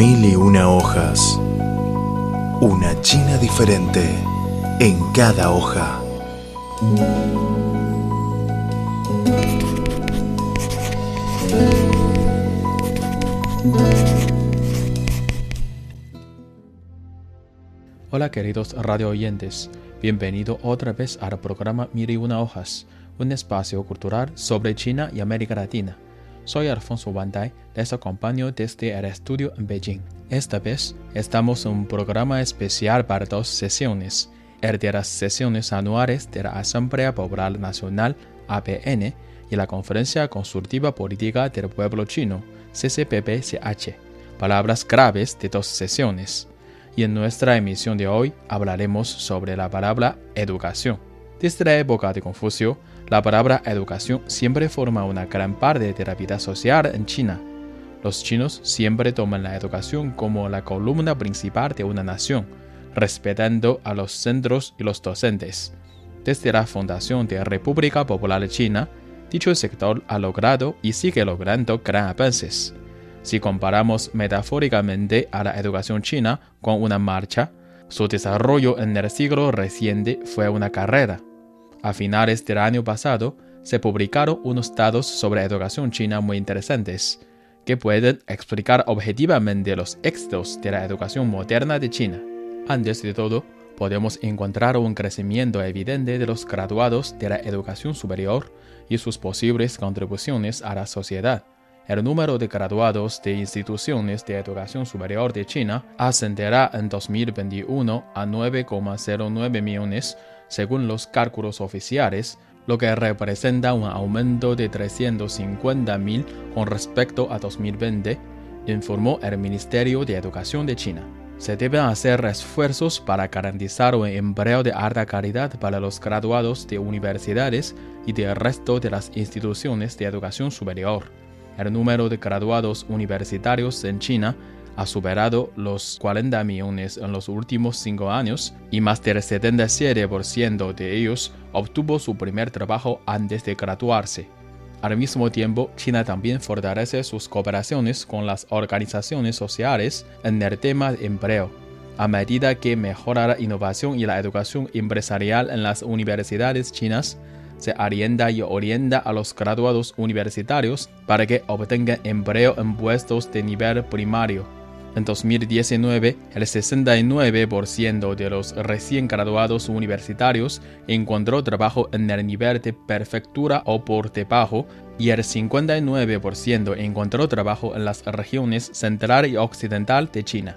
Mil y una hojas. Una China diferente en cada hoja. Hola queridos radio oyentes, bienvenido otra vez al programa Mil y una hojas, un espacio cultural sobre China y América Latina. Soy Alfonso Bandai, les acompaño desde el estudio en Beijing. Esta vez estamos en un programa especial para dos sesiones, el de las sesiones anuales de la Asamblea Popular Nacional APN y la Conferencia Consultiva Política del Pueblo Chino CCPPCH, palabras graves de dos sesiones. Y en nuestra emisión de hoy hablaremos sobre la palabra educación. Desde la época de Confucio, la palabra educación siempre forma una gran parte de la vida social en China. Los chinos siempre toman la educación como la columna principal de una nación, respetando a los centros y los docentes. Desde la fundación de la República Popular China, dicho sector ha logrado y sigue logrando gran avances. Si comparamos metafóricamente a la educación china con una marcha, su desarrollo en el siglo reciente fue una carrera. A finales del año pasado, se publicaron unos datos sobre educación china muy interesantes, que pueden explicar objetivamente los éxitos de la educación moderna de China. Antes de todo, podemos encontrar un crecimiento evidente de los graduados de la educación superior y sus posibles contribuciones a la sociedad. El número de graduados de instituciones de educación superior de China ascenderá en 2021 a 9,09 millones según los cálculos oficiales, lo que representa un aumento de 350.000 con respecto a 2020, informó el Ministerio de Educación de China. Se deben hacer esfuerzos para garantizar un empleo de alta calidad para los graduados de universidades y del resto de las instituciones de educación superior. El número de graduados universitarios en China ha superado los 40 millones en los últimos cinco años y más del 77% de ellos obtuvo su primer trabajo antes de graduarse. Al mismo tiempo, China también fortalece sus cooperaciones con las organizaciones sociales en el tema de empleo. A medida que mejora la innovación y la educación empresarial en las universidades chinas, se arienda y orienta a los graduados universitarios para que obtengan empleo en puestos de nivel primario. En 2019, el 69% de los recién graduados universitarios encontró trabajo en el nivel de prefectura o por debajo y el 59% encontró trabajo en las regiones central y occidental de China.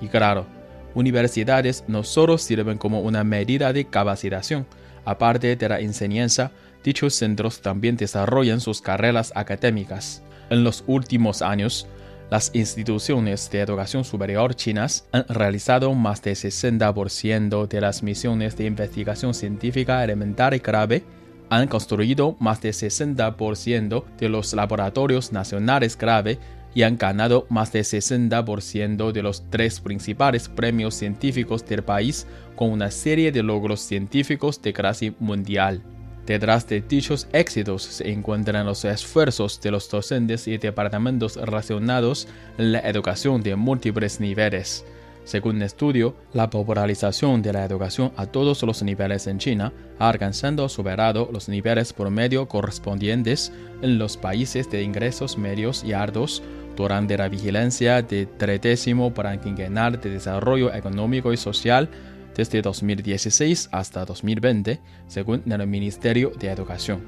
Y claro, universidades no solo sirven como una medida de capacitación, aparte de la enseñanza, dichos centros también desarrollan sus carreras académicas. En los últimos años, las instituciones de educación superior chinas han realizado más del 60% de las misiones de investigación científica elemental y grave, han construido más del 60% de los laboratorios nacionales grave y han ganado más del 60% de los tres principales premios científicos del país con una serie de logros científicos de clase mundial. Detrás de dichos éxitos se encuentran los esfuerzos de los docentes y departamentos relacionados en la educación de múltiples niveles. Según un estudio, la popularización de la educación a todos los niveles en China ha alcanzado superado los niveles promedio correspondientes en los países de ingresos medios y altos durante la vigilancia de tredécimo para quinquenal de desarrollo económico y social desde 2016 hasta 2020, según el Ministerio de Educación.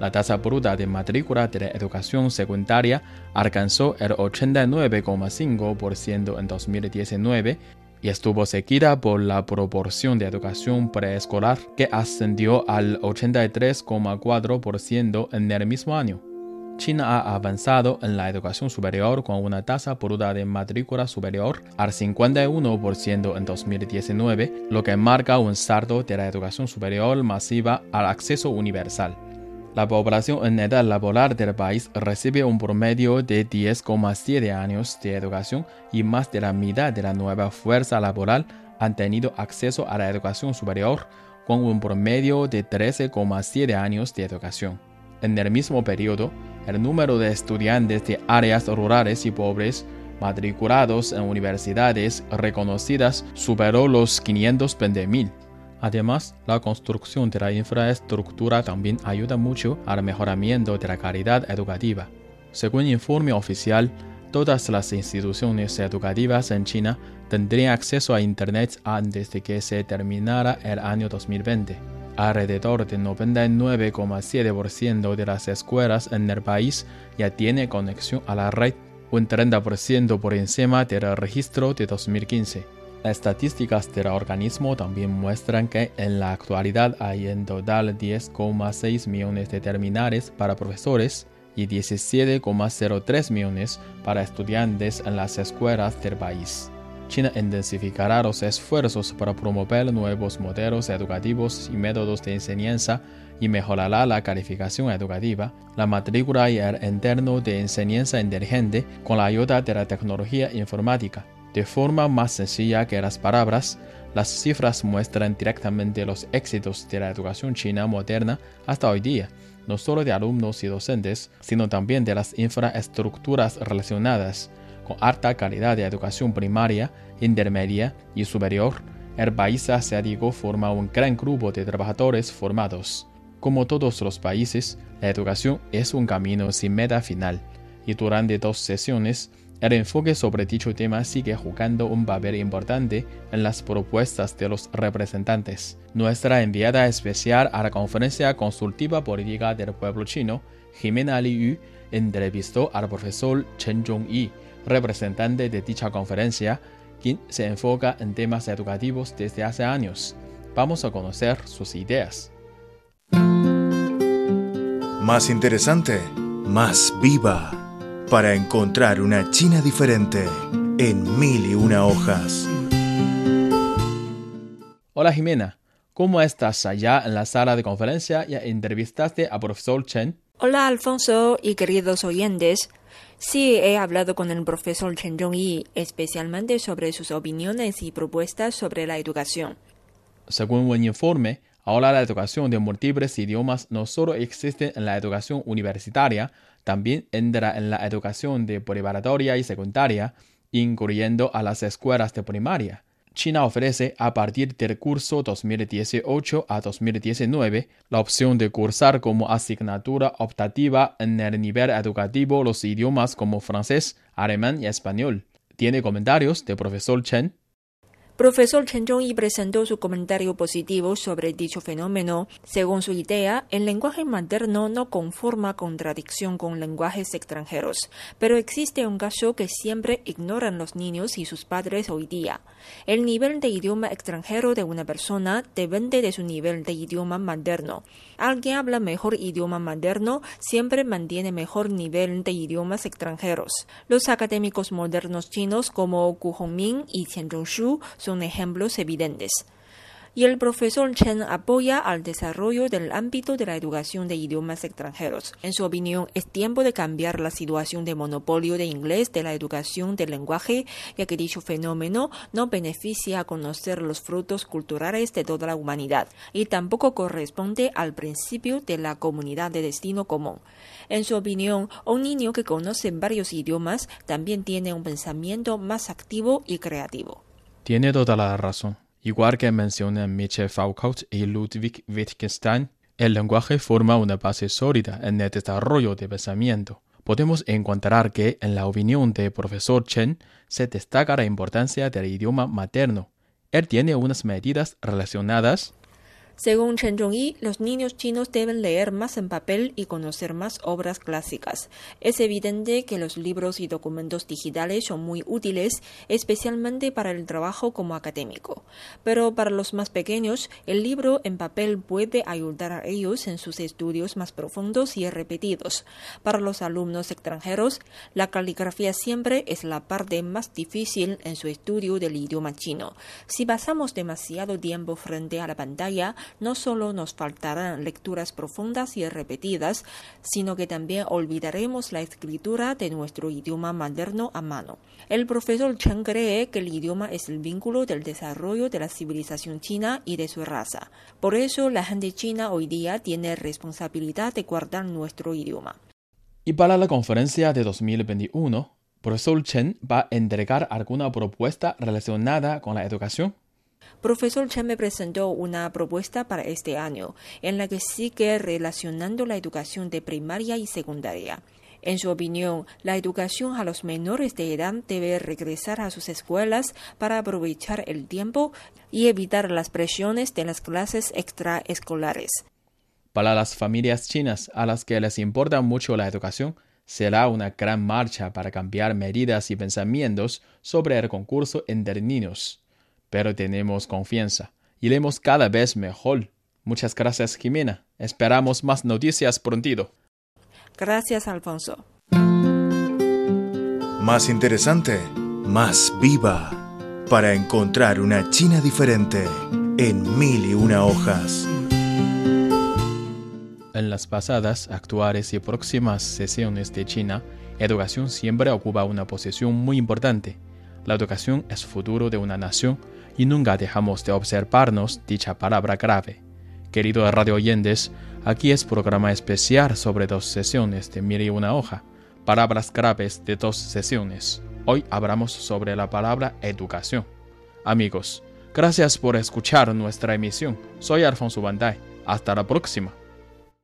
La tasa bruta de matrícula de la educación secundaria alcanzó el 89,5% en 2019 y estuvo seguida por la proporción de educación preescolar que ascendió al 83,4% en el mismo año. China ha avanzado en la educación superior con una tasa bruta de matrícula superior al 51% en 2019, lo que marca un salto de la educación superior masiva al acceso universal. La población en edad laboral del país recibe un promedio de 10,7 años de educación y más de la mitad de la nueva fuerza laboral han tenido acceso a la educación superior con un promedio de 13,7 años de educación. En el mismo periodo, el número de estudiantes de áreas rurales y pobres matriculados en universidades reconocidas superó los 520.000. Además, la construcción de la infraestructura también ayuda mucho al mejoramiento de la calidad educativa. Según informe oficial, todas las instituciones educativas en China tendrían acceso a Internet antes de que se terminara el año 2020. Alrededor del 99,7% de las escuelas en el país ya tiene conexión a la red, un 30% por encima del registro de 2015. Las estadísticas del organismo también muestran que en la actualidad hay en total 10,6 millones de terminales para profesores y 17,03 millones para estudiantes en las escuelas del país. China intensificará los esfuerzos para promover nuevos modelos educativos y métodos de enseñanza y mejorará la calificación educativa, la matrícula y el entorno de enseñanza inteligente con la ayuda de la tecnología informática. De forma más sencilla que las palabras, las cifras muestran directamente los éxitos de la educación china moderna hasta hoy día, no solo de alumnos y docentes, sino también de las infraestructuras relacionadas. Con alta calidad de educación primaria, intermedia y superior, el país asiático forma un gran grupo de trabajadores formados. Como todos los países, la educación es un camino sin meta final, y durante dos sesiones el enfoque sobre dicho tema sigue jugando un papel importante en las propuestas de los representantes. Nuestra enviada especial a la Conferencia Consultiva Política del Pueblo Chino, Jimena Liu, entrevistó al profesor Chen Zhongyi, representante de dicha conferencia, quien se enfoca en temas educativos desde hace años. Vamos a conocer sus ideas. Más interesante, más viva para encontrar una China diferente en mil y una hojas. Hola Jimena, ¿cómo estás allá en la sala de conferencia? ¿Ya entrevistaste a profesor Chen? Hola Alfonso y queridos oyentes. Sí, he hablado con el profesor Chen Zhongyi, especialmente sobre sus opiniones y propuestas sobre la educación. Según un informe, ahora la educación de múltiples idiomas no solo existe en la educación universitaria, también entra en la educación de preparatoria y secundaria, incluyendo a las escuelas de primaria. China ofrece a partir del curso 2018 a 2019 la opción de cursar como asignatura optativa en el nivel educativo los idiomas como francés, alemán y español. ¿Tiene comentarios de profesor Chen? Profesor Chen Zhongyi presentó su comentario positivo sobre dicho fenómeno. Según su idea, el lenguaje materno no conforma contradicción con lenguajes extranjeros, pero existe un caso que siempre ignoran los niños y sus padres hoy día. El nivel de idioma extranjero de una persona depende de su nivel de idioma materno. Alguien habla mejor idioma materno siempre mantiene mejor nivel de idiomas extranjeros. Los académicos modernos chinos como Gu Hongming y Qian Zhongshu son ejemplos evidentes y el profesor Chen apoya al desarrollo del ámbito de la educación de idiomas extranjeros. En su opinión, es tiempo de cambiar la situación de monopolio de inglés de la educación del lenguaje, ya que dicho fenómeno no beneficia a conocer los frutos culturales de toda la humanidad y tampoco corresponde al principio de la comunidad de destino común. En su opinión, un niño que conoce varios idiomas también tiene un pensamiento más activo y creativo. Tiene toda la razón. Igual que mencionan Michel Foucault y Ludwig Wittgenstein, el lenguaje forma una base sólida en el desarrollo de pensamiento. Podemos encontrar que, en la opinión del profesor Chen, se destaca la importancia del idioma materno. Él tiene unas medidas relacionadas según Chen Zhongyi, los niños chinos deben leer más en papel y conocer más obras clásicas. Es evidente que los libros y documentos digitales son muy útiles, especialmente para el trabajo como académico. Pero para los más pequeños, el libro en papel puede ayudar a ellos en sus estudios más profundos y repetidos. Para los alumnos extranjeros, la caligrafía siempre es la parte más difícil en su estudio del idioma chino. Si pasamos demasiado tiempo frente a la pantalla, no solo nos faltarán lecturas profundas y repetidas, sino que también olvidaremos la escritura de nuestro idioma moderno a mano. El profesor Chen cree que el idioma es el vínculo del desarrollo de la civilización china y de su raza. Por eso la gente china hoy día tiene responsabilidad de guardar nuestro idioma. Y para la conferencia de 2021, Profesor Chen va a entregar alguna propuesta relacionada con la educación. Profesor Chen me presentó una propuesta para este año en la que sigue relacionando la educación de primaria y secundaria. En su opinión, la educación a los menores de edad debe regresar a sus escuelas para aprovechar el tiempo y evitar las presiones de las clases extraescolares. Para las familias chinas a las que les importa mucho la educación, será una gran marcha para cambiar medidas y pensamientos sobre el concurso entre niños. Pero tenemos confianza. Iremos cada vez mejor. Muchas gracias, Jimena. Esperamos más noticias prontito. Gracias, Alfonso. Más interesante, más viva. Para encontrar una China diferente en mil y una hojas. En las pasadas, actuales y próximas sesiones de China, educación siempre ocupa una posición muy importante. La educación es futuro de una nación y nunca dejamos de observarnos dicha palabra grave. Queridos radio oyentes, aquí es programa especial sobre dos sesiones de mil una hoja, palabras graves de dos sesiones. Hoy hablamos sobre la palabra educación. Amigos, gracias por escuchar nuestra emisión. Soy Alfonso Bandai. Hasta la próxima.